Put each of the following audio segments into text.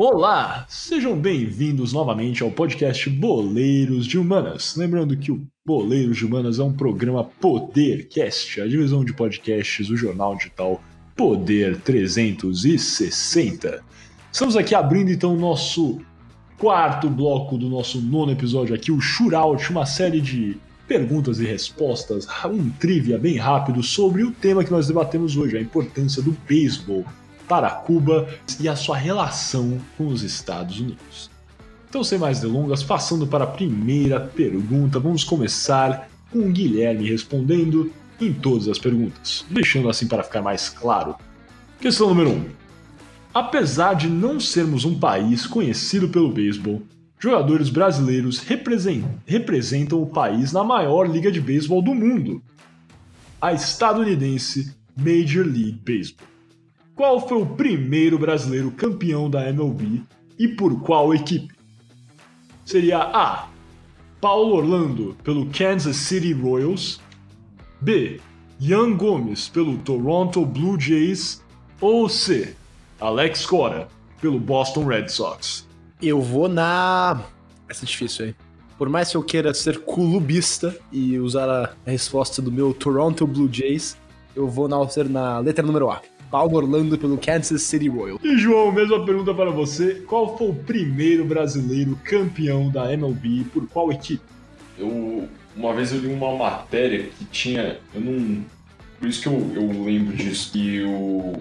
Olá, sejam bem-vindos novamente ao podcast Boleiros de Humanas. Lembrando que o Boleiros de Humanas é um programa Podercast, a divisão de podcasts do jornal digital Poder 360. Estamos aqui abrindo então o nosso quarto bloco do nosso nono episódio aqui, o Shootout, uma série de perguntas e respostas, um trivia bem rápido sobre o tema que nós debatemos hoje, a importância do beisebol para Cuba e a sua relação com os Estados Unidos. Então, sem mais delongas, passando para a primeira pergunta, vamos começar com o Guilherme respondendo em todas as perguntas, deixando assim para ficar mais claro. Questão número 1. Um. Apesar de não sermos um país conhecido pelo beisebol, jogadores brasileiros representam o país na maior liga de beisebol do mundo, a estadunidense Major League Baseball. Qual foi o primeiro brasileiro campeão da MLB e por qual equipe? Seria A. Paulo Orlando pelo Kansas City Royals, B. Ian Gomes pelo Toronto Blue Jays ou C. Alex Cora pelo Boston Red Sox. Eu vou na. Essa é difícil aí. Por mais que eu queira ser clubista e usar a resposta do meu Toronto Blue Jays, eu vou na, na letra número A. Paulo Orlando pelo Kansas City Royals. E João, mesma pergunta para você. Qual foi o primeiro brasileiro campeão da MLB por qual equipe? Eu uma vez eu li uma matéria que tinha, eu não, por isso que eu, eu lembro disso que o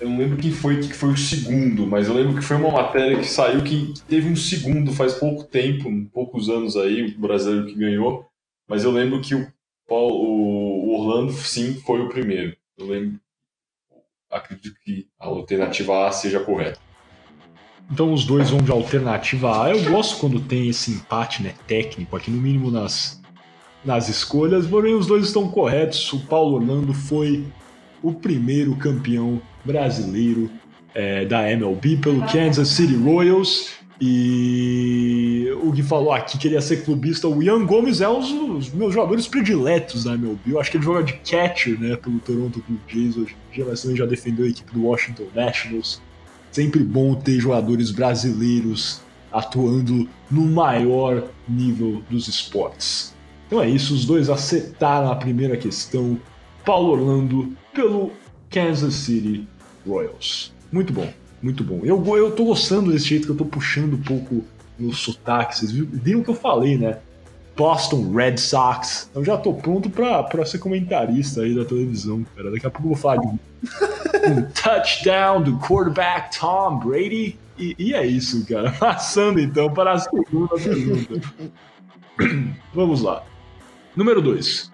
eu não lembro quem foi que foi o segundo, mas eu lembro que foi uma matéria que saiu que teve um segundo faz pouco tempo, poucos anos aí, o brasileiro que ganhou. Mas eu lembro que o, Paulo, o Orlando sim foi o primeiro. Eu lembro acredito que a alternativa A seja correta. Então os dois vão de alternativa A. Eu gosto quando tem esse empate né, técnico, aqui no mínimo nas, nas escolhas, porém os dois estão corretos. O Paulo Orlando foi o primeiro campeão brasileiro é, da MLB pelo Kansas City Royals. E o que falou aqui que ele ia ser clubista, o Ian Gomes é um dos meus jogadores prediletos da MLB. Eu acho que ele joga de catcher, né, pelo Toronto Blue Jays hoje em dia, mas também já defendeu a equipe do Washington Nationals. Sempre bom ter jogadores brasileiros atuando no maior nível dos esportes. Então é isso, os dois acertaram a primeira questão. Paulo Orlando pelo Kansas City Royals. Muito bom. Muito bom. Eu, eu tô gostando desse jeito que eu tô puxando um pouco no sotaque. Vocês viram o que eu falei, né? Boston Red Sox. Eu já tô pronto pra, pra ser comentarista aí da televisão, cara. Daqui a pouco eu vou falar de um touchdown do quarterback Tom Brady. E, e é isso, cara. Passando então para a segunda pergunta. Vamos lá. Número 2.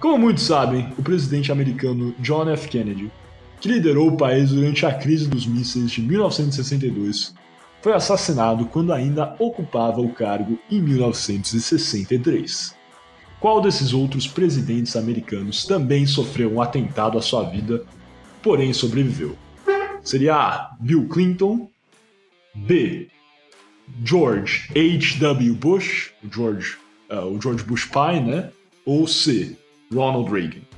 Como muitos sabem, o presidente americano John F. Kennedy que liderou o país durante a crise dos mísseis de 1962, foi assassinado quando ainda ocupava o cargo em 1963. Qual desses outros presidentes americanos também sofreu um atentado à sua vida, porém sobreviveu? Seria A. Bill Clinton, B. George H.W. Bush, o George, uh, o George Bush pai, né? Ou C. Ronald Reagan.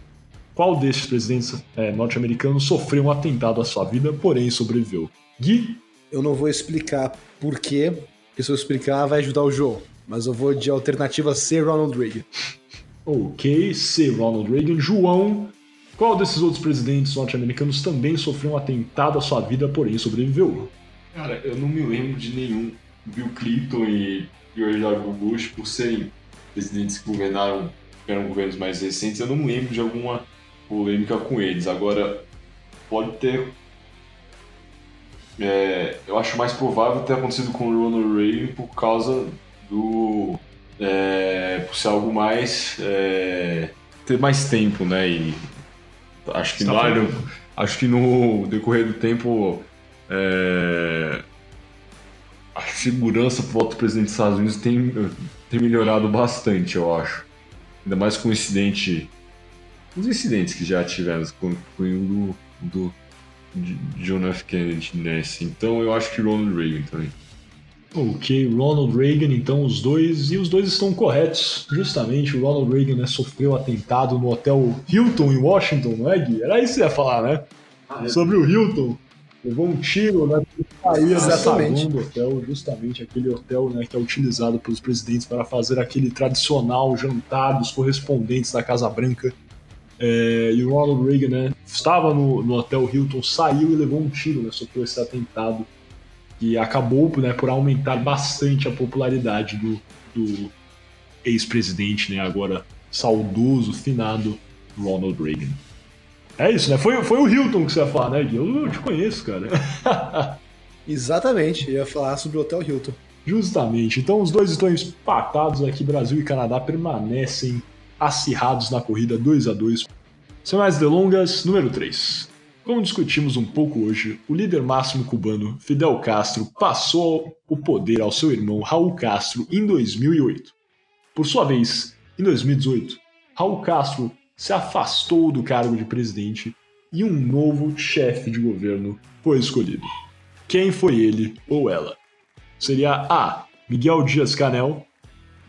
Qual desses presidentes é, norte-americanos sofreu um atentado à sua vida, porém sobreviveu? Gui? Eu não vou explicar por quê, porque se eu explicar vai ajudar o João. Mas eu vou de alternativa C, Ronald Reagan. Ok, C, Ronald Reagan. João, qual desses outros presidentes norte-americanos também sofreu um atentado à sua vida, porém sobreviveu? Cara, eu não me lembro de nenhum. Bill Clinton e George W. Bush, por serem presidentes que governaram, eram governos mais recentes, eu não me lembro de alguma polêmica com eles. Agora, pode ter. É, eu acho mais provável ter acontecido com o Ronald Reagan por causa do. É, por ser algo mais. É, ter mais tempo, né? E acho que, tá acho que no decorrer do tempo. É, a segurança por volta do presidente dos Estados Unidos tem, tem melhorado bastante, eu acho. Ainda mais com o incidente os incidentes que já tivemos com, com o do, do John F. Kennedy nesse. Então eu acho que Ronald Reagan também. Ok, Ronald Reagan, então os dois, e os dois estão corretos. Justamente, o Ronald Reagan né, sofreu atentado no hotel Hilton em Washington, não é, Gui? Era isso que você ia falar, né? Ah, é. Sobre o Hilton. Levou um tiro, né? Saía Exatamente. do hotel, justamente aquele hotel né, que é utilizado pelos presidentes para fazer aquele tradicional jantar dos correspondentes da Casa Branca. É, e o Ronald Reagan né, estava no, no hotel Hilton, saiu e levou um tiro, né, sofreu esse atentado que acabou né, por aumentar bastante a popularidade do, do ex-presidente, né, agora saudoso, finado Ronald Reagan. É isso, né? Foi, foi o Hilton que você ia falar, né, Gui? Eu, eu te conheço, cara. Exatamente, ia falar sobre o Hotel Hilton. Justamente. Então os dois estão empatados aqui, Brasil e Canadá permanecem acirrados na corrida 2 a 2 Sem mais delongas, número 3. Como discutimos um pouco hoje, o líder máximo cubano, Fidel Castro, passou o poder ao seu irmão Raul Castro em 2008. Por sua vez, em 2018, Raul Castro se afastou do cargo de presidente e um novo chefe de governo foi escolhido. Quem foi ele ou ela? Seria A. Miguel Dias Canel,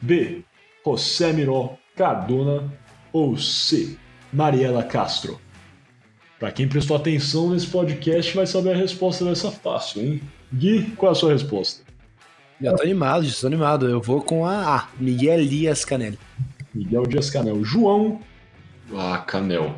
B. José Miró Cardona ou C. Mariela Castro? Para quem prestou atenção nesse podcast vai saber a resposta dessa fácil, hein? Gui, qual é a sua resposta? Já tô animado, já tô animado. Eu vou com a A, Miguel Dias Canel. Miguel Dias Canel. João, Ah, Canel.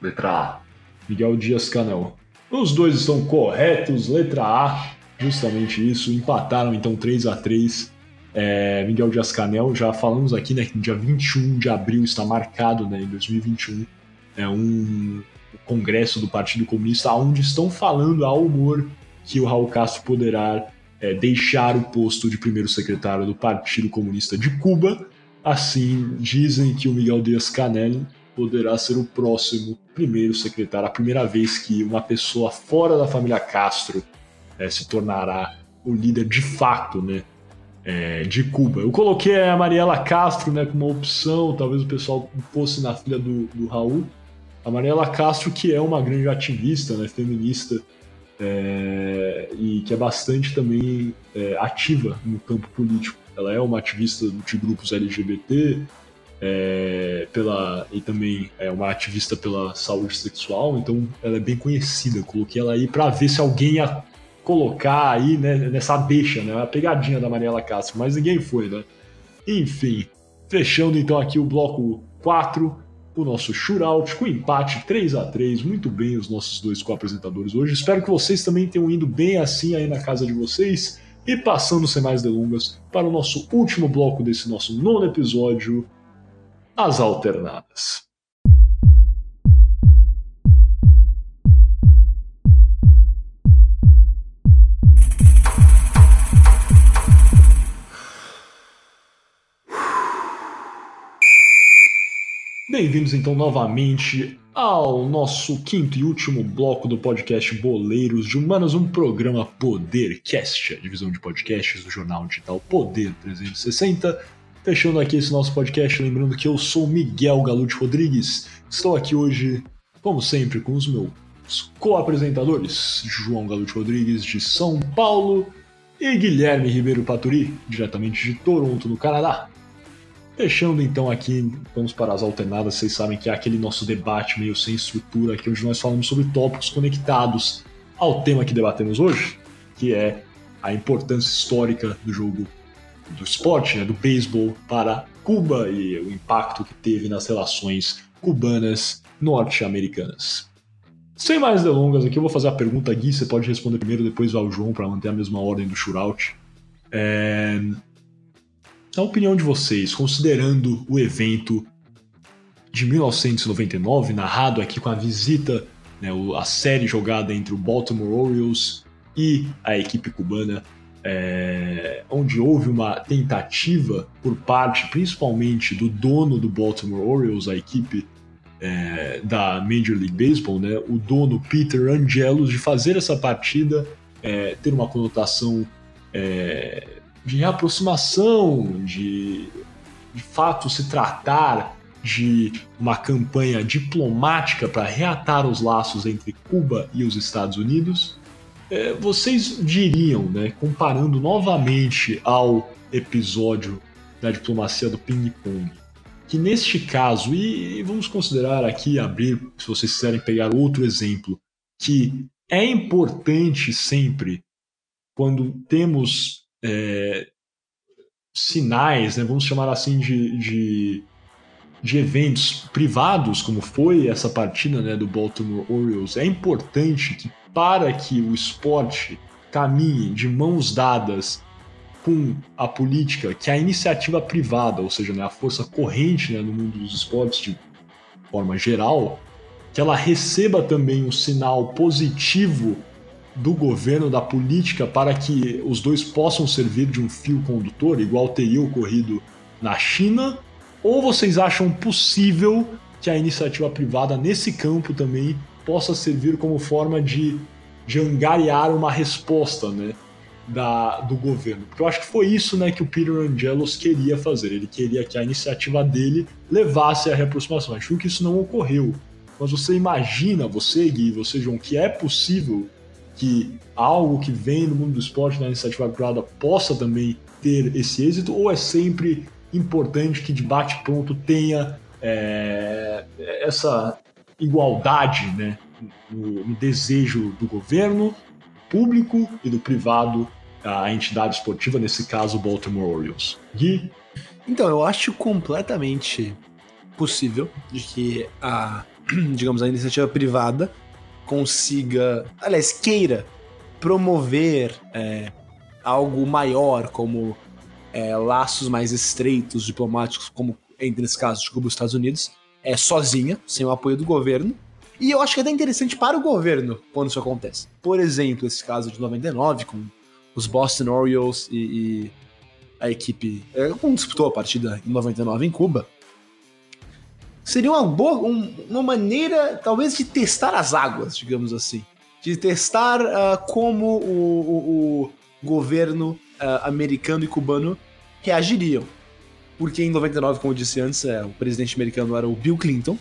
Letra A. Miguel Dias Canel. Os dois estão corretos, letra A, justamente isso. Empataram então 3 a 3 é, Miguel Dias Canel, já falamos aqui, né, que no dia 21 de abril está marcado, né, em 2021, é um congresso do Partido Comunista onde estão falando ao humor que o Raul Castro poderá é, deixar o posto de primeiro secretário do Partido Comunista de Cuba. Assim, dizem que o Miguel Dias Canel poderá ser o próximo primeiro secretário, a primeira vez que uma pessoa fora da família Castro é, se tornará o líder de fato, né, é, de Cuba. Eu coloquei a Mariela Castro, né, como uma opção, talvez o pessoal fosse na filha do, do Raul. A Mariela Castro, que é uma grande ativista, né, feminista, é, e que é bastante também é, ativa no campo político. Ela é uma ativista de grupos LGBT, é, pela, e também é uma ativista pela saúde sexual, então ela é bem conhecida. Coloquei ela aí para ver se alguém ia colocar aí né, nessa deixa, né, a pegadinha da Mariela Castro, mas ninguém foi, né? Enfim, fechando então aqui o bloco 4, o nosso shootout com empate 3 a 3 Muito bem os nossos dois co-apresentadores hoje. Espero que vocês também tenham ido bem assim aí na casa de vocês. E passando sem mais delongas para o nosso último bloco desse nosso nono episódio, as alternadas. Bem-vindos então novamente ao nosso quinto e último bloco do podcast Boleiros de Humanos, um programa Podercast, a divisão de podcasts do jornal digital Poder 360. Fechando aqui esse nosso podcast, lembrando que eu sou Miguel Galute Rodrigues. Estou aqui hoje, como sempre, com os meus co-apresentadores, João Galute Rodrigues de São Paulo e Guilherme Ribeiro Paturi, diretamente de Toronto, no Canadá. Fechando então aqui, vamos para as alternadas. Vocês sabem que é aquele nosso debate meio sem estrutura aqui, onde nós falamos sobre tópicos conectados ao tema que debatemos hoje, que é a importância histórica do jogo do esporte, né, do beisebol para Cuba e o impacto que teve nas relações cubanas norte-americanas. Sem mais delongas aqui, eu vou fazer a pergunta Gui, você pode responder primeiro, depois vai o João para manter a mesma ordem do shootout. É... Na opinião de vocês, considerando o evento de 1999, narrado aqui com a visita, né, a série jogada entre o Baltimore Orioles e a equipe cubana, é, onde houve uma tentativa por parte, principalmente, do dono do Baltimore Orioles, a equipe é, da Major League Baseball, né, o dono Peter Angelos, de fazer essa partida é, ter uma conotação de reaproximação, de de fato se tratar de uma campanha diplomática para reatar os laços entre Cuba e os Estados Unidos, é, vocês diriam, né, comparando novamente ao episódio da diplomacia do ping-pong, que neste caso, e vamos considerar aqui, abrir, se vocês quiserem pegar outro exemplo, que é importante sempre, quando temos é, sinais, né, vamos chamar assim, de, de, de, eventos privados, como foi essa partida né, do Baltimore Orioles, é importante que, para que o esporte caminhe de mãos dadas com a política, que a iniciativa privada, ou seja, né, a força corrente né, no mundo dos esportes de forma geral, que ela receba também um sinal positivo do governo, da política, para que os dois possam servir de um fio condutor, igual teria ocorrido na China? Ou vocês acham possível que a iniciativa privada nesse campo também possa servir como forma de, de angariar uma resposta né, da, do governo? Porque eu acho que foi isso né, que o Peter Angelos queria fazer. Ele queria que a iniciativa dele levasse à reaproximação. Acho que isso não ocorreu. Mas você imagina, você, Gui, você, João, que é possível que algo que vem do mundo do esporte na iniciativa privada possa também ter esse êxito, ou é sempre importante que debate pronto tenha é, essa igualdade né, no, no, desejo do governo público e do privado a entidade esportiva, nesse caso o Baltimore Orioles. Gui? Então, eu acho completamente possível de que a digamos, a iniciativa privada consiga, aliás, queira promover é, algo maior, como é, laços mais estreitos diplomáticos, como entre nesse caso de Cuba e Estados Unidos, é sozinha, sem o apoio do governo. E eu acho que é até interessante para o governo quando isso acontece. Por exemplo, esse caso de 99, com os Boston Orioles e, e a equipe. É, como disputou a partida em 99 em Cuba, seria uma boa, um, uma maneira, talvez, de testar as águas, digamos assim. De testar uh, como o, o, o governo uh, americano e cubano reagiriam. Porque em 99, como eu disse antes, é, o presidente americano era o Bill Clinton.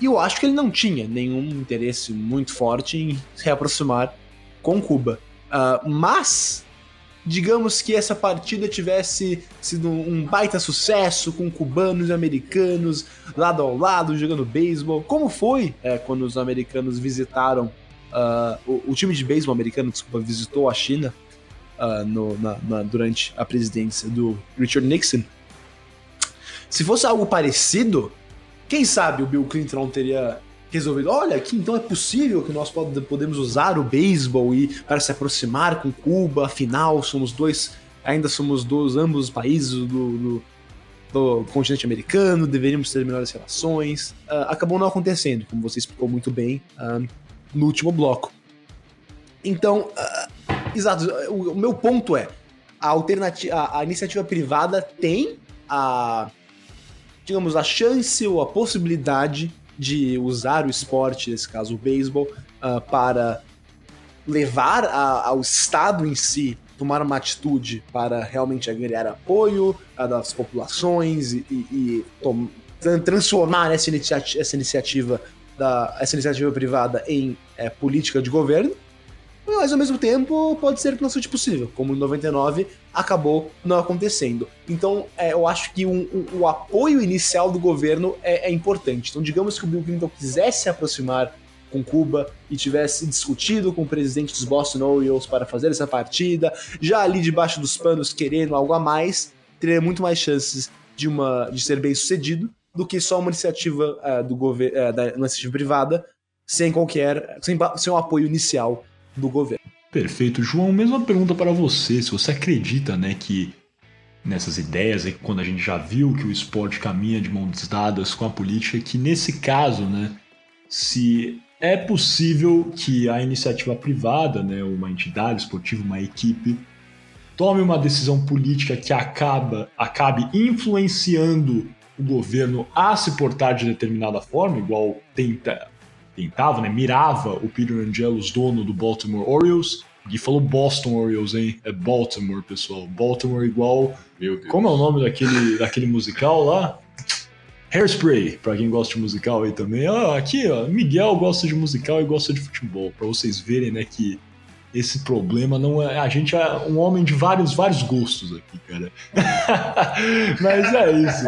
E eu acho que ele não tinha nenhum interesse muito forte em se reaproximar com Cuba. Uh, mas digamos que essa partida tivesse sido um baita sucesso com cubanos e americanos lado ao lado jogando beisebol, como foi é, quando os americanos visitaram uh, o, o, time de beisebol americano, desculpa, visitou a China uh, no, na, na, durante a presidência do Richard Nixon. Se fosse algo parecido, quem sabe o Bill Clinton teria resolvido, olha, aqui então é possível que nós podemos usar o beisebol e para se aproximar com Cuba, afinal somos dois, ainda somos dois, ambos os países do, do, do continente americano, deveríamos ter melhores relações. Uh, acabou não acontecendo, como você explicou muito bem uh, no último bloco. Então, uh, exato, o, o, meu ponto é, a, alternativa, a, a iniciativa privada tem a, digamos, a chance ou a possibilidade de usar o esporte, nesse caso o beisebol, uh, para levar a, ao Estado em si tomar uma atitude para realmente agregar apoio uh, das populações e, e, e transformar essa iniciativa, essa iniciativa, da, essa iniciativa privada em é, política de governo mas ao mesmo tempo pode ser que não seja possível, como em 99 acabou não acontecendo. Então é, eu acho que um, um, o apoio inicial do governo é, é, importante. Então, digamos que o Bill Clinton quisesse se aproximar com Cuba e tivesse discutido com o presidente dos Boston Orioles para fazer essa partida, já ali debaixo dos panos querendo algo a mais, teria muito mais chances de, uma, de ser bem sucedido do que só uma iniciativa uh, do governo, uh, da iniciativa privada sem qualquer, sem, sem um apoio inicial do governo. Perfeito. João, mesma pergunta para você. Se você acredita né, que nessas ideias, aí, quando a gente já viu que o esporte caminha de mãos dadas com a política, que nesse caso, né, se é possível que a iniciativa privada, né, uma entidade esportiva, uma equipe, tome uma decisão política que acaba, acabe influenciando o governo a se portar de determinada forma, igual tenta, tentava, né, mirava o Peter Angelos, dono do Baltimore Orioles. Gui falou Boston Orioles, hein? É Baltimore, pessoal. Baltimore igual. Meu Deus. Como é o nome daquele, daquele musical lá? Hairspray, pra quem gosta de musical aí também. Ah, aqui, ó, Miguel gosta de musical e gosta de futebol. Pra vocês verem, né, que esse problema não é. A gente é um homem de vários, vários gostos aqui, cara. Mas é isso.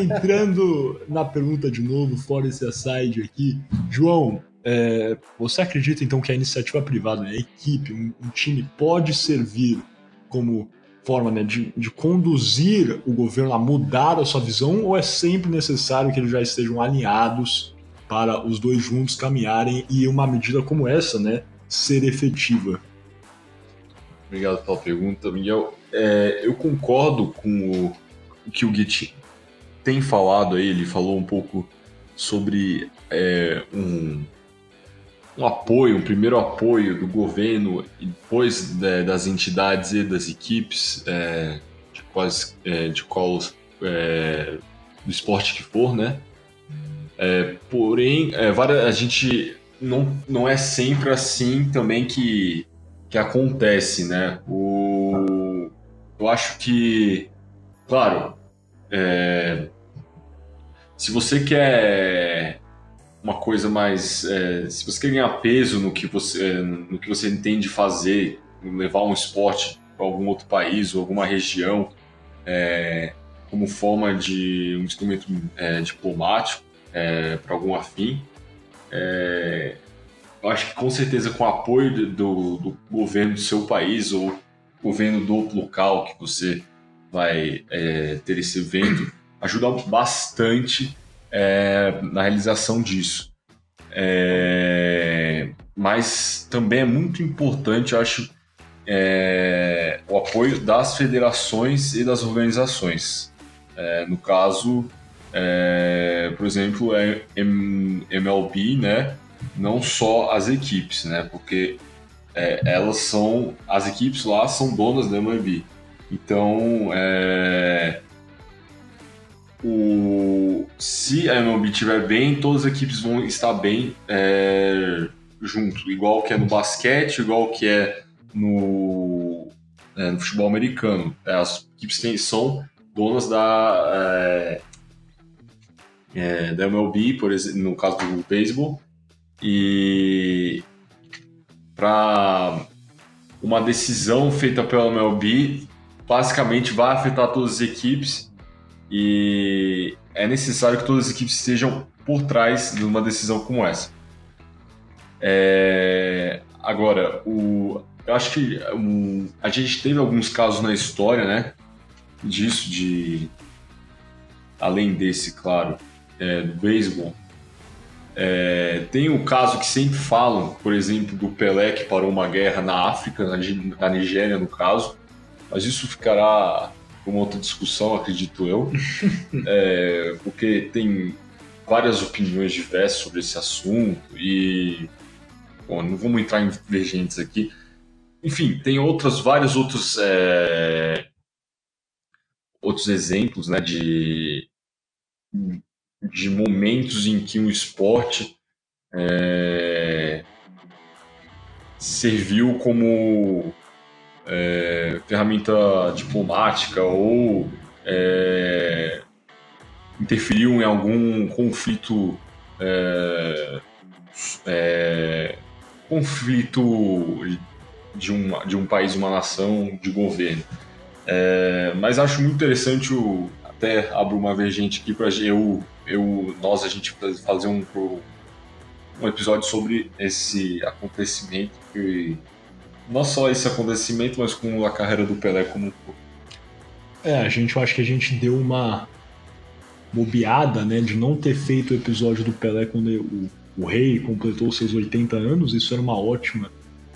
Entrando na pergunta de novo, fora esse aside aqui, João, é, você acredita então que a iniciativa privada, a equipe, um, um, time pode servir como forma né, de, de, conduzir o governo a mudar a sua visão ou é sempre necessário que eles já estejam alinhados para os dois juntos caminharem e uma medida como essa né, ser efetiva? Obrigado pela pergunta, Miguel. É, eu concordo com o, que o Git tem falado aí, ele falou um pouco sobre é, um, um apoio, um primeiro apoio do governo e depois né, das entidades e das equipes é, de quais é, de qual é, do esporte que for, né? É, porém, é, a gente não, não é sempre assim também que, que acontece, né? O, eu acho que, claro, é, se você quer uma coisa mais. É, se você quer ganhar peso no que você, é, no que você entende fazer, levar um esporte para algum outro país ou alguma região é, como forma de um instrumento é, diplomático é, para algum afim, é, eu acho que com certeza com o apoio do, do, governo do seu país ou governo do local que você vai ter esse evento, ajuda bastante é, na realização disso. É, mas também é muito importante, acho, é, o apoio das federações e das organizações. É, no caso, é, por exemplo, é MLB, né? não só as equipes, né? porque é, elas são, as equipes lá são donas da MLB. Então, é, o, se a MLB estiver bem, todas as equipes vão estar bem é, junto, igual que é no basquete, igual que é no, é, no futebol americano. É, as equipes têm, são donas da, é, da MLB, por exemplo, no caso do beisebol, e para uma decisão feita pela MLB basicamente vai afetar todas as equipes e é necessário que todas as equipes estejam por trás de uma decisão como essa. É... Agora, o... eu acho que um... a gente teve alguns casos na história, né? Disso, de. Além desse, claro, é, do beisebol. É... tem o caso que sempre falam, por exemplo, do Pelé que parou uma guerra na África, na Nigéria, no caso. Mas isso ficará uma outra discussão, acredito eu, é, porque tem várias opiniões diversas sobre esse assunto e bom, não vamos entrar em divergentes aqui. Enfim, tem outras, vários outros é, outros exemplos, né, de de momentos em que o esporte é, serviu como é, ferramenta diplomática ou é, interferiu em algum conflito é, é, conflito de um, de um país, uma nação, de governo. É, mas acho muito interessante o, até abro uma vergente aqui para eu, eu, nós a gente fazer um, um episódio sobre esse acontecimento que não só esse acontecimento, mas com a carreira do Pelé como É, a gente, eu acho que a gente deu uma bobeada, né, de não ter feito o episódio do Pelé quando o, o rei completou seus 80 anos, isso era uma ótima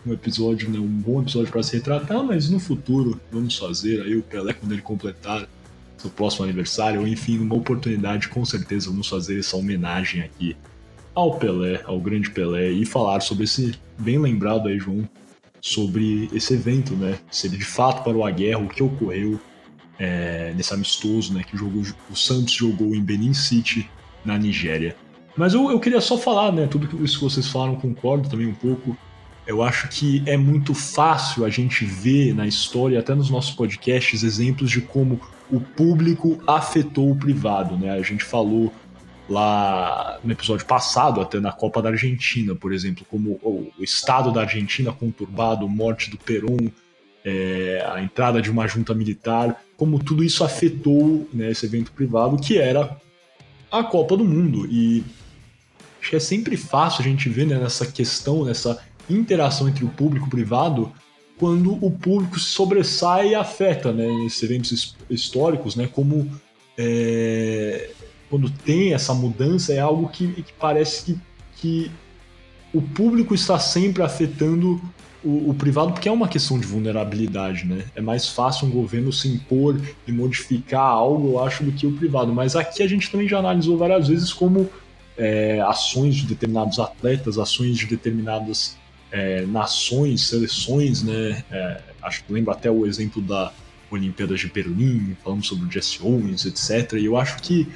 um episódio, né, um bom episódio para se retratar, mas no futuro vamos fazer aí o Pelé quando ele completar seu próximo aniversário, ou enfim, uma oportunidade, com certeza vamos fazer essa homenagem aqui ao Pelé, ao grande Pelé, e falar sobre esse bem lembrado aí, João, sobre esse evento, né? Se de fato parou a guerra, o que ocorreu é, nesse amistoso, né? Que jogou, o Santos jogou em Benin City, na Nigéria. Mas eu, eu queria só falar, né? Tudo isso que vocês falaram, concordo também um pouco. Eu acho que é muito fácil a gente ver na história, até nos nossos podcasts, exemplos de como o público afetou o privado, né? A gente falou lá no episódio passado, até na Copa da Argentina, por exemplo, como o, estado da Argentina conturbado, morte do Perón, é, a entrada de uma junta militar, como tudo isso afetou né, esse evento privado que era a Copa do Mundo. E acho que é sempre fácil a gente ver né, nessa questão, nessa interação entre o público e o privado, quando o público se sobressai e afeta, né, esses eventos históricos, né, como é, quando tem essa mudança é algo que, que parece que, que o público está sempre afetando o, o, privado, porque é uma questão de vulnerabilidade, né? É mais fácil um governo se impor e modificar algo, eu acho, do que o privado. Mas aqui a gente também já analisou várias vezes como é, ações de determinados atletas, ações de determinadas é, nações, seleções, né? É, acho que lembro até o exemplo da Olimpíadas de Berlim, falando sobre o Jesse Owens, etc. E eu acho que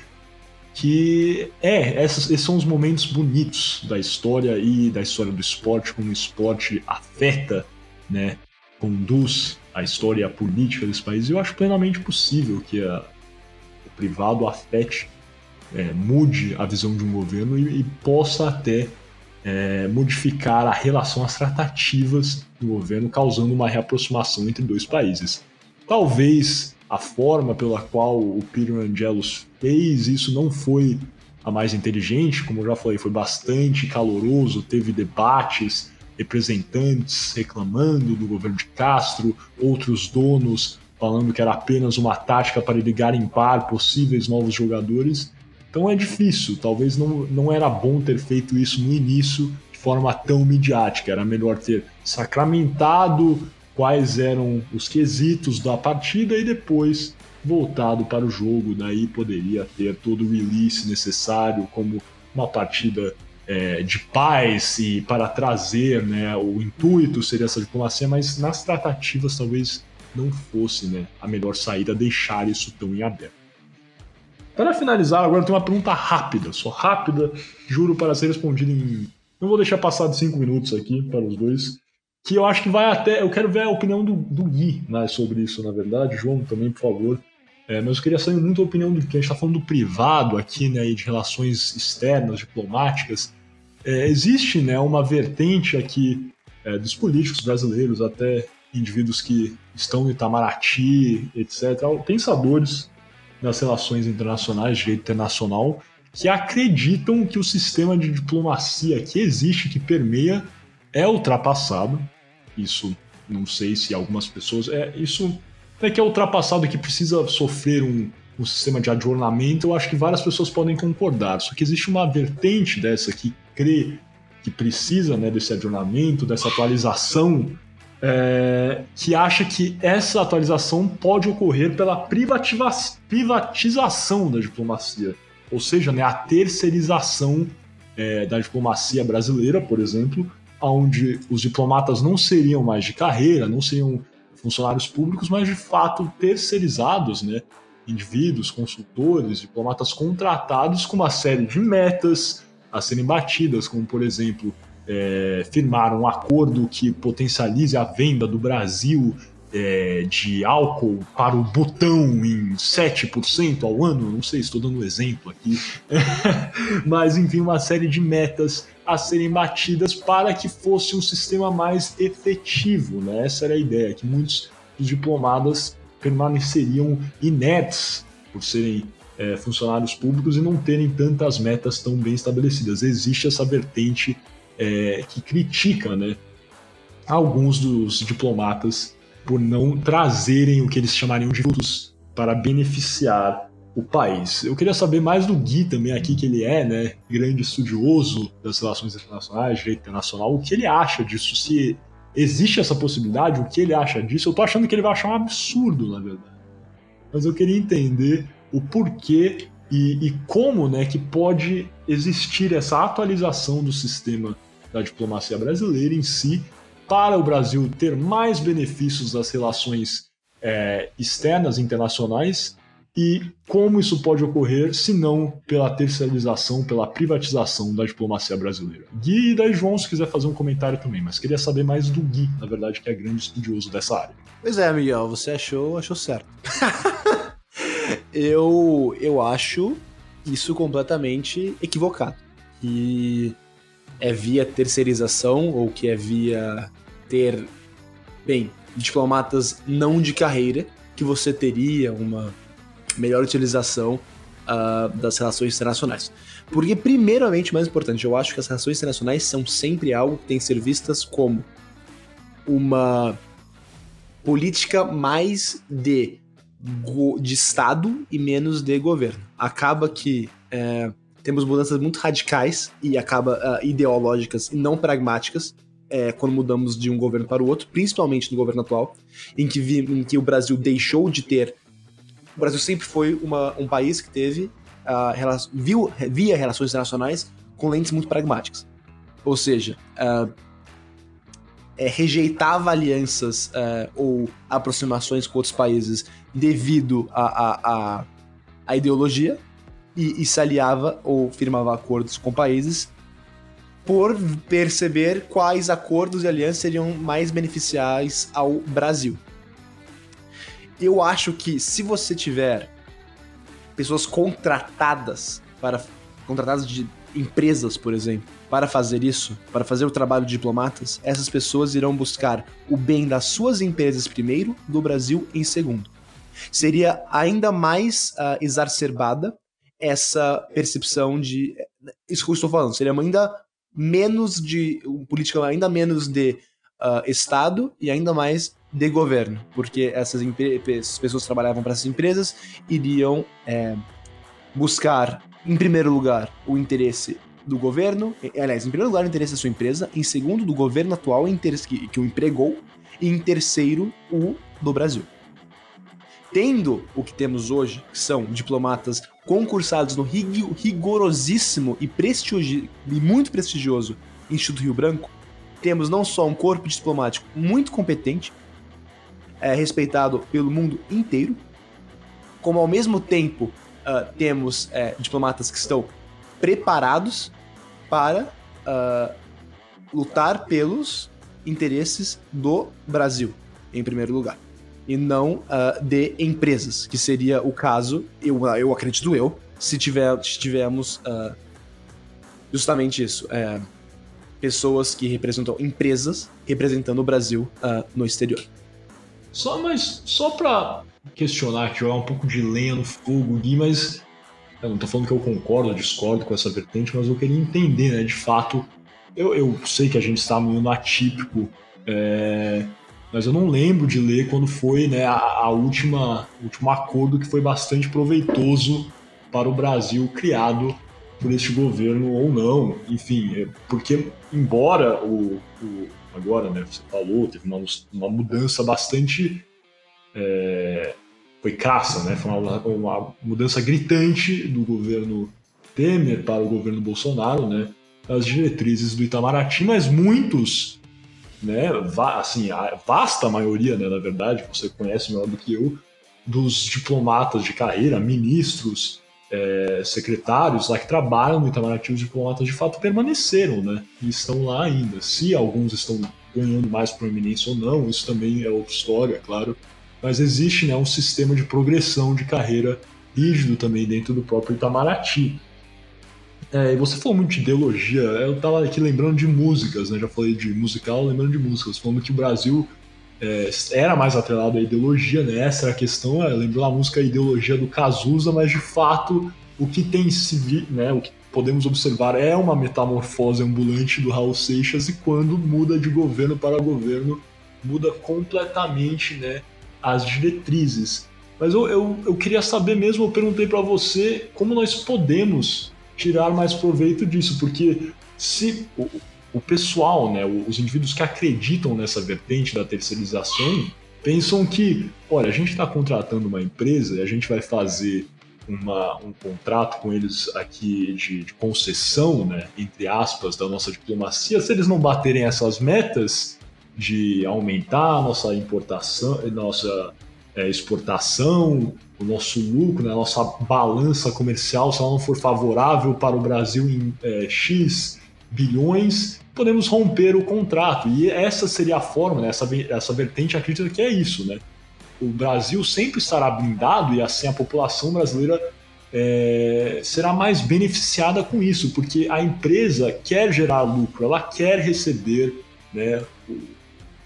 que é, essas, esses são os momentos bonitos da história e da história do esporte, como o esporte afeta, né, conduz a história e a política desse país. E eu acho plenamente possível que a, o privado afete, é, mude a visão de um governo e, e possa até é, modificar a relação, as tratativas do governo, causando uma reaproximação entre dois países. Talvez a forma pela qual o Peter Angelos fez isso não foi a mais inteligente, como eu já falei, foi bastante caloroso, teve debates, representantes reclamando do governo de Castro, outros donos falando que era apenas uma tática para ele garimpar possíveis novos jogadores. Então é difícil, talvez não, não era bom ter feito isso no início de forma tão midiática, era melhor ter sacramentado quais eram os quesitos da partida e depois voltado para o jogo. Daí poderia ter todo o release necessário, como uma partida é, de paz e para trazer, né, o intuito seria essa diplomacia, mas nas tratativas talvez não fosse né, a melhor saída deixar isso tão em aberto. Para finalizar, agora tem uma pergunta rápida, só rápida, juro para ser respondida em. Não vou deixar passar de 5 minutos aqui para os dois que eu acho que vai até. Eu quero ver a opinião do, do Gui mais sobre isso, na verdade. João, também, por favor. É, mas eu queria saber muito a opinião do que a gente está falando do privado aqui, né, de relações externas, diplomáticas. É, existe né, uma vertente aqui é, dos políticos brasileiros, até indivíduos que estão no Itamaraty, etc., pensadores das relações internacionais, direito internacional, que acreditam que o sistema de diplomacia que existe, que permeia, é ultrapassado, isso não sei se algumas pessoas. É, isso é que é ultrapassado que precisa sofrer um, um sistema de adornamento, eu acho que várias pessoas podem concordar. Só que existe uma vertente dessa que crê que precisa né, desse adornamento, dessa atualização, é, que acha que essa atualização pode ocorrer pela privatização da diplomacia. Ou seja, né, a terceirização é, da diplomacia brasileira, por exemplo, onde os diplomatas não seriam mais de carreira, não seriam funcionários públicos, mas de fato terceirizados, né? Indivíduos, consultores, diplomatas contratados com uma série de metas a serem batidas, como por exemplo é, firmar um acordo que potencialize a venda do Brasil é, de álcool para o botão em 7% ao ano, não sei, estou dando um exemplo aqui, mas enfim, uma série de metas a serem batidas para que fosse um sistema mais efetivo, né? Essa era a ideia, que muitos dos diplomatas permaneceriam inertes por serem é, funcionários públicos e não terem tantas metas tão bem estabelecidas. Existe essa vertente é, que critica, né? Alguns dos diplomatas por não trazerem o que eles chamariam de frutos para beneficiar o país. Eu queria saber mais do Gui também aqui, que ele é, né, grande estudioso das relações internacionais, direito internacional, o que ele acha disso, se existe essa possibilidade, o que ele acha disso. Eu tô achando que ele vai achar um absurdo, na verdade. Mas eu queria entender o porquê e, e como, né, que pode existir essa atualização do sistema da diplomacia brasileira em si para o Brasil ter mais benefícios das relações é, externas internacionais e como isso pode ocorrer se não pela terceirização, pela privatização da diplomacia brasileira. Gui e daí João, se quiser fazer um comentário também, mas queria saber mais do Gui, na verdade, que é grande estudioso dessa área. Pois é, Miguel, você achou, achou certo. eu, eu acho isso completamente equivocado. E é via terceirização ou que é via ter, bem, diplomatas não de carreira, que você teria uma melhor utilização uh, das relações internacionais. Porque, primeiramente, mais importante, eu acho que as relações internacionais são sempre algo que tem que ser vistas como uma política mais de, de Estado e menos de governo. Acaba que é, temos mudanças muito radicais e acaba uh, ideológicas e não pragmáticas é, quando mudamos de um governo para o outro, principalmente no governo atual, em que, vi, em que o Brasil deixou de ter. O Brasil sempre foi uma, um país que teve, uh, viu, via relações internacionais com lentes muito pragmáticas. Ou seja, uh, é, rejeitava alianças uh, ou aproximações com outros países devido à a, ideologia e, e se aliava ou firmava acordos com países por perceber quais acordos e alianças seriam mais beneficiais ao Brasil. Eu acho que se você tiver pessoas contratadas para contratadas de empresas, por exemplo, para fazer isso, para fazer o trabalho de diplomatas, essas pessoas irão buscar o bem das suas empresas primeiro, do Brasil em segundo. Seria ainda mais uh, exacerbada essa percepção de. Isso que eu estou falando, seria ainda menos de. política ainda menos de uh, Estado e ainda mais de governo, porque essas, pessoas que trabalhavam para essas empresas iriam é, buscar, em primeiro lugar, o interesse do governo, aliás, em primeiro lugar, o interesse da sua empresa, em segundo, do governo atual, que, que o empregou, e em terceiro, o do Brasil. Tendo o que temos hoje, que são diplomatas concursados no rigorosíssimo e, e muito prestigioso Instituto Rio Branco, temos não só um corpo diplomático muito competente, é, respeitado pelo mundo inteiro, como ao mesmo tempo uh, temos é, diplomatas que estão preparados para uh, lutar pelos interesses do Brasil, em primeiro lugar e não uh, de empresas, que seria o caso, eu, eu acredito eu, se, tiver, se tivermos uh, justamente isso. É, pessoas que representam empresas representando o Brasil uh, no exterior. Só, mas só para questionar, jogar um pouco de lenha no fogo, Gui, mas eu não tô falando que eu concordo ou discordo com essa vertente, mas eu queria entender, né, de fato, eu, eu sei que a gente está no atípico é, mas eu não lembro de ler quando foi né, a, a última último acordo que foi bastante proveitoso para o Brasil criado por este governo ou não, enfim, é, porque embora o, o agora, né, você falou, teve uma, uma mudança bastante é, foi crassa, né, foi uma, uma, mudança gritante do governo Temer para o governo Bolsonaro, né, as diretrizes do Itamaraty, mas muitos né, assim, a vasta maioria, né, na verdade, você conhece melhor do que eu, dos diplomatas de carreira, ministros, é, secretários lá que trabalham no Itamaraty, os diplomatas de fato permaneceram, né, e estão lá ainda. Se alguns estão ganhando mais proeminência ou não, isso também é outra história, claro, mas existe, né, um sistema de progressão de carreira rígido também dentro do próprio Itamaraty. É, você falou muito de ideologia, eu tava aqui lembrando de músicas, né? Já falei de musical, lembrando de músicas, falando que o Brasil é, era mais atrelado à ideologia, né? Essa era a questão, é, lembrou a música ideologia do Cazuza, mas de fato o que tem se né, o que podemos observar é uma metamorfose ambulante do Raul Seixas e quando muda de governo para governo, muda completamente né, as diretrizes. Mas eu, eu, eu queria saber mesmo, eu perguntei para você como nós podemos tirar mais proveito disso, porque se o, o pessoal, né, os indivíduos que acreditam nessa vertente da terceirização, pensam que, olha, a gente está contratando uma empresa e a gente vai fazer uma, um contrato com eles aqui de, de, concessão, né, entre aspas, da nossa diplomacia, se eles não baterem essas metas de aumentar a nossa importação, nossa é, exportação, o nosso lucro, né, a nossa balança comercial, se ela não for favorável para o Brasil em é, X bilhões, podemos romper o contrato. E essa seria a forma, né, essa, essa vertente acredita que é isso. Né? O Brasil sempre estará blindado e assim a população brasileira é, será mais beneficiada com isso, porque a empresa quer gerar lucro, ela quer receber né, o,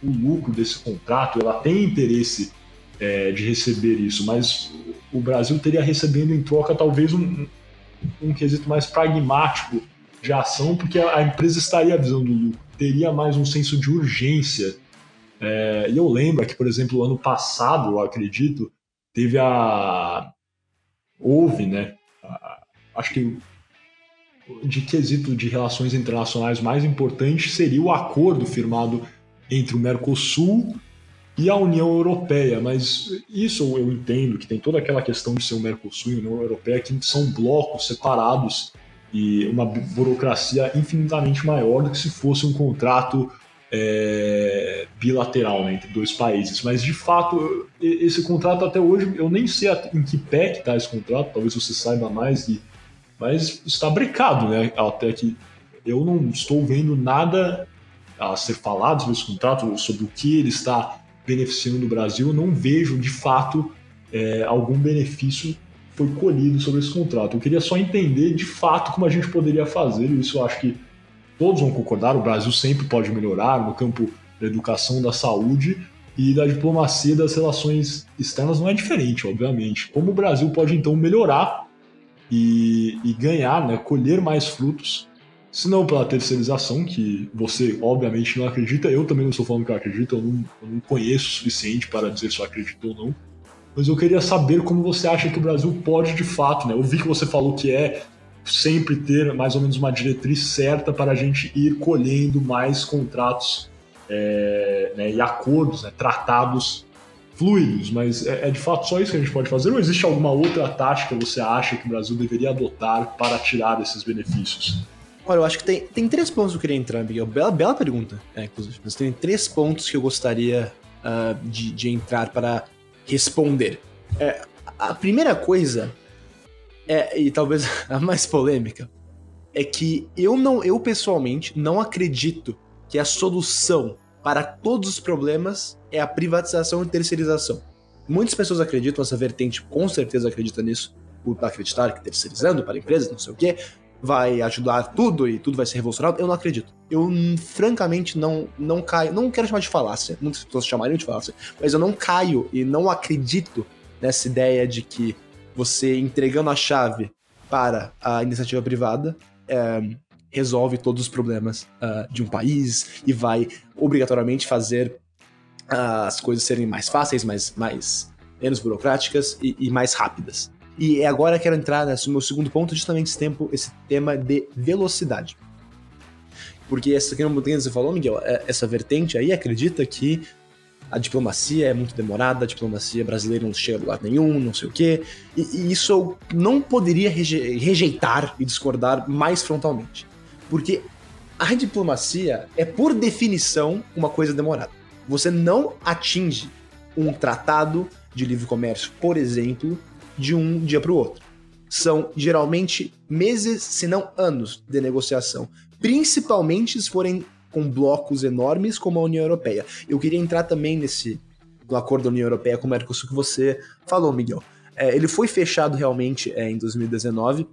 o lucro desse contrato, ela tem interesse é, de receber isso, mas o Brasil teria recebendo em troca talvez um, um quesito mais pragmático de ação, porque a, empresa estaria visando lucro, teria mais um senso de urgência. É, e eu lembro que, por exemplo, ano passado, eu acredito, teve a. Houve, né? A, acho que de quesito de relações internacionais mais importante seria o acordo firmado entre o Mercosul e a União Europeia, mas isso eu entendo que tem toda aquela questão de ser o Mercosul e a União Europeia que são blocos separados e uma burocracia infinitamente maior do que se fosse um contrato é, bilateral né, entre dois países. Mas de fato, esse contrato até hoje, eu nem sei em que pé que está esse contrato, talvez você saiba mais, e, mas está brecado, né? Até que eu não estou vendo nada a ser falado sobre esse contrato, sobre o que ele está beneficiando o Brasil, não vejo de fato é, algum benefício foi colhido sobre esse contrato. Eu queria só entender de fato como a gente poderia fazer, e isso eu acho que todos vão concordar, o Brasil sempre pode melhorar no campo da educação, da saúde e da diplomacia das relações externas não é diferente, obviamente. Como o Brasil pode então melhorar e, e ganhar, né, colher mais frutos se não pela terceirização, que você obviamente não acredita, eu também não estou falando que eu acredito, eu não, eu não conheço o suficiente para dizer se eu acredito ou não. Mas eu queria saber como você acha que o Brasil pode de fato, né? Eu vi que você falou que é sempre ter mais ou menos uma diretriz certa para a gente ir colhendo mais contratos é, né, e acordos, né, tratados fluidos, mas é, é, de fato só isso que a gente pode fazer ou existe alguma outra tática que você acha que o Brasil deveria adotar para tirar esses benefícios? Olha, eu acho que tem, tem três pontos que eu queria entrar, Miguel. Bela, bela pergunta, é, inclusive. Mas tem três pontos que eu gostaria uh, de, de, entrar para responder. É, a primeira coisa, é, e talvez a mais polêmica, é que eu não, eu pessoalmente não acredito que a solução para todos os problemas é a privatização e terceirização. Muitas pessoas acreditam, essa vertente com certeza acredita nisso, por acreditar que terceirizando para empresas, não sei o quê, vai ajudar tudo e tudo vai ser revolucionado, eu não acredito. Eu, francamente, não, não caio. Não quero chamar de falácia, muitas pessoas chamariam de falácia, mas eu não caio e não acredito nessa ideia de que você entregando a chave para a iniciativa privada é, resolve todos os problemas uh, de um país e vai obrigatoriamente fazer uh, as coisas serem mais fáceis, mais, mais menos burocráticas e, e mais rápidas. E agora quero entrar no meu segundo ponto, justamente esse, tempo, esse tema de velocidade. Porque essa que você falou, Miguel, é, essa vertente aí acredita que a diplomacia é muito demorada, a diplomacia brasileira não chega a lugar nenhum, não sei o quê. E, e isso eu não poderia rejeitar e discordar mais frontalmente. Porque a diplomacia é, por definição, uma coisa demorada. Você não atinge um tratado de livre comércio, por exemplo, de um dia para o outro. São geralmente meses, se não anos, de negociação, principalmente se forem com blocos enormes como a União Europeia. Eu queria entrar também nesse do acordo da União Europeia com o Mercosul que você falou, Miguel. É, ele foi fechado realmente é, em 2019, uh,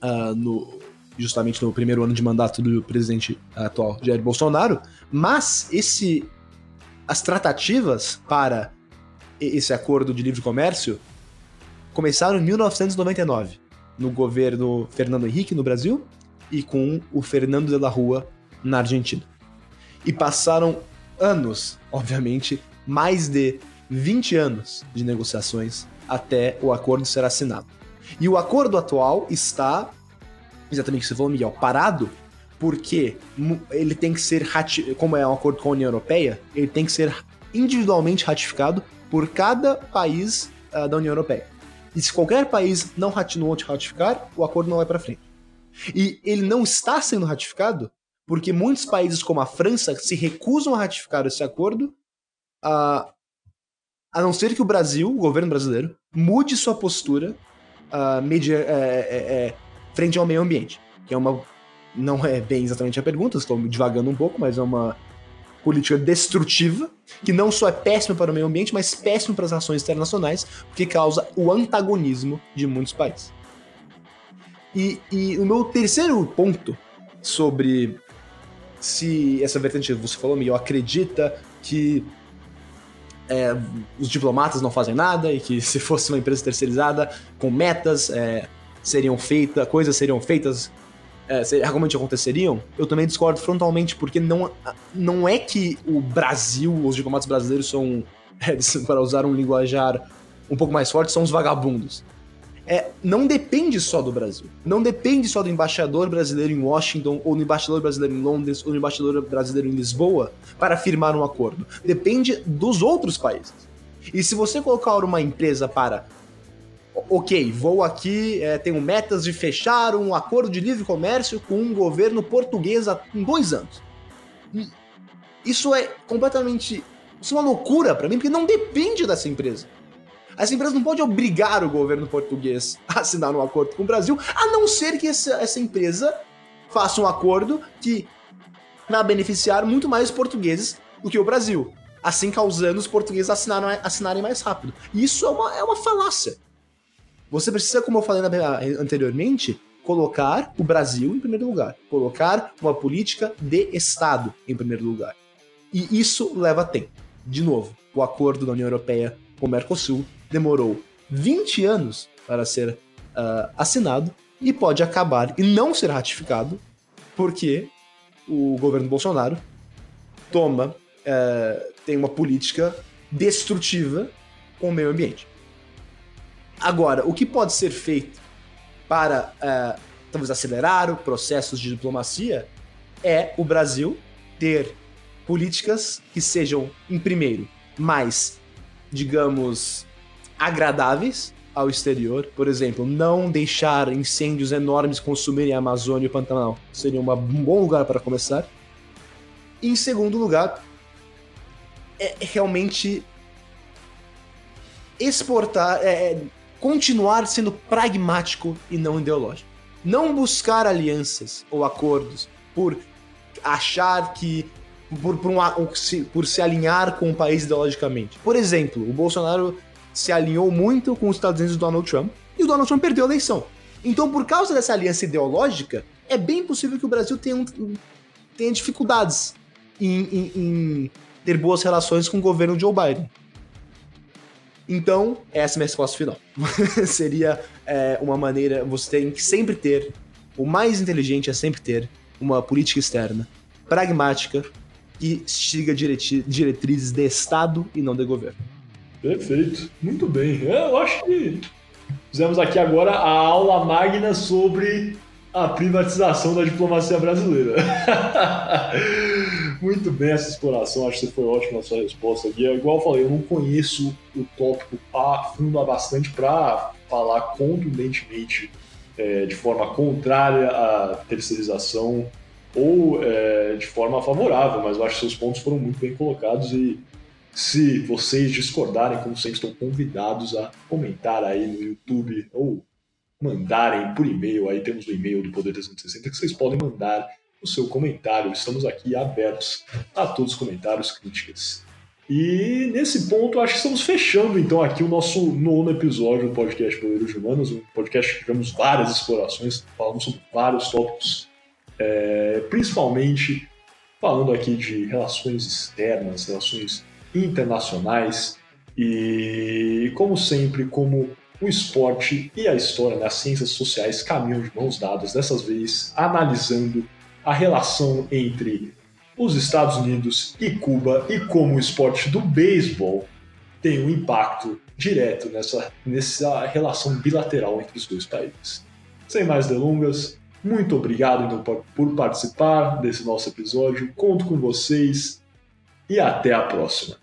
ah, no, justamente no primeiro ano de mandato do presidente atual Jair Bolsonaro, mas esse as tratativas para esse acordo de livre comércio começaram em 1999, no governo Fernando Henrique no Brasil e com o Fernando de la Rua na Argentina. E passaram anos, obviamente, mais de 20 anos de negociações até o acordo ser assinado. E o acordo atual está, exatamente o que você falou, Miguel, parado porque ele tem que ser, como é um acordo com a União Europeia, ele tem que ser individualmente ratificado por cada país uh, da União Europeia. E se qualquer país não ratificar, o acordo não vai para frente. E ele não está sendo ratificado porque muitos países, como a França, se recusam a ratificar esse acordo, a, a não ser que o Brasil, o governo brasileiro, mude sua postura uh, media, é, é, é, frente ao meio ambiente. Que é uma. Não é bem exatamente a pergunta, estou divagando um pouco, mas é uma política destrutiva, que não só é péssima para o meio ambiente, mas péssima para as relações internacionais, porque causa o antagonismo de muitos países. E, e o meu terceiro ponto sobre se essa vertente você falou, Miguel, acredita que é, os diplomatas não fazem nada e que se fosse uma empresa terceirizada com metas é, seriam feitas, coisas seriam feitas, é, realmente aconteceriam, eu também discordo frontalmente, porque não, não é que o Brasil, os diplomatas brasileiros são, é, para usar um linguajar um pouco mais forte, são os vagabundos é, não depende só do Brasil. Não depende só do embaixador brasileiro em Washington, ou do embaixador brasileiro em Londres, ou do embaixador brasileiro em Lisboa para firmar um acordo. Depende dos outros países. E se você colocar uma empresa para. Ok, vou aqui, é, tenho metas de fechar um acordo de livre comércio com um governo português há dois anos. Isso é completamente. Isso é uma loucura para mim, porque não depende dessa empresa. Essa empresa não pode obrigar o governo português a assinar um acordo com o Brasil, a não ser que essa, essa empresa faça um acordo que vai beneficiar muito mais os portugueses do que o Brasil, assim causando os portugueses assinaram, assinarem mais rápido. Isso é uma, é uma falácia. Você precisa, como eu falei anteriormente, colocar o Brasil em primeiro lugar, colocar uma política de Estado em primeiro lugar. E isso leva tempo. De novo, o acordo da União Europeia com o Mercosul demorou 20 anos para ser uh, assinado e pode acabar e não ser ratificado porque o governo Bolsonaro toma, uh, tem uma política destrutiva com o meio ambiente. Agora, o que pode ser feito para uh, talvez acelerar processos de diplomacia é o Brasil ter políticas que sejam, em primeiro, mais, digamos, agradáveis ao exterior. Por exemplo, não deixar incêndios enormes consumirem a Amazônia e o Pantanal. Seria uma, um bom lugar para começar. E em segundo lugar, é realmente exportar, é, é, continuar sendo pragmático e não ideológico. Não buscar alianças ou acordos por achar que. Por, por, um, por se alinhar com o país ideologicamente. Por exemplo, o Bolsonaro se alinhou muito com os Estados Unidos do Donald Trump e o Donald Trump perdeu a eleição. Então, por causa dessa aliança ideológica, é bem possível que o Brasil tenha, um, tenha dificuldades em, em, em, ter boas relações com o governo Joe Biden. Então, essa é a minha resposta final. Seria é, uma maneira. Você tem que sempre ter. O mais inteligente é sempre ter uma política externa pragmática e siga diretrizes de Estado e não de governo. Perfeito, muito bem. Eu acho que fizemos aqui agora a aula magna sobre a privatização da diplomacia brasileira. muito bem essa exploração, acho que foi ótima a sua resposta aqui. É igual eu falei, eu não conheço o tópico a fundo bastante para falar contundentemente é, de forma contrária à terceirização ou é, de forma favorável, mas eu acho que seus pontos foram muito bem colocados e se vocês discordarem, como sempre, estão convidados a comentar aí no YouTube ou mandarem por e-mail. Aí temos o e-mail do Poder 360 que vocês podem mandar o seu comentário. Estamos aqui abertos a todos os comentários, críticas. E nesse ponto, acho que estamos fechando então aqui o nosso nono episódio do podcast Poderes Humanos, um podcast que tivemos várias explorações, falamos sobre vários tópicos, é, principalmente falando aqui de relações externas, relações internacionais e, como sempre, como o esporte e a história, né, as ciências sociais caminham de mãos dadas, dessa vez analisando a relação entre os Estados Unidos e Cuba e como o esporte do beisebol tem um impacto direto nessa, nessa relação bilateral entre os dois países. Sem mais delongas, muito obrigado então, por participar desse nosso episódio. Conto com vocês e até a próxima.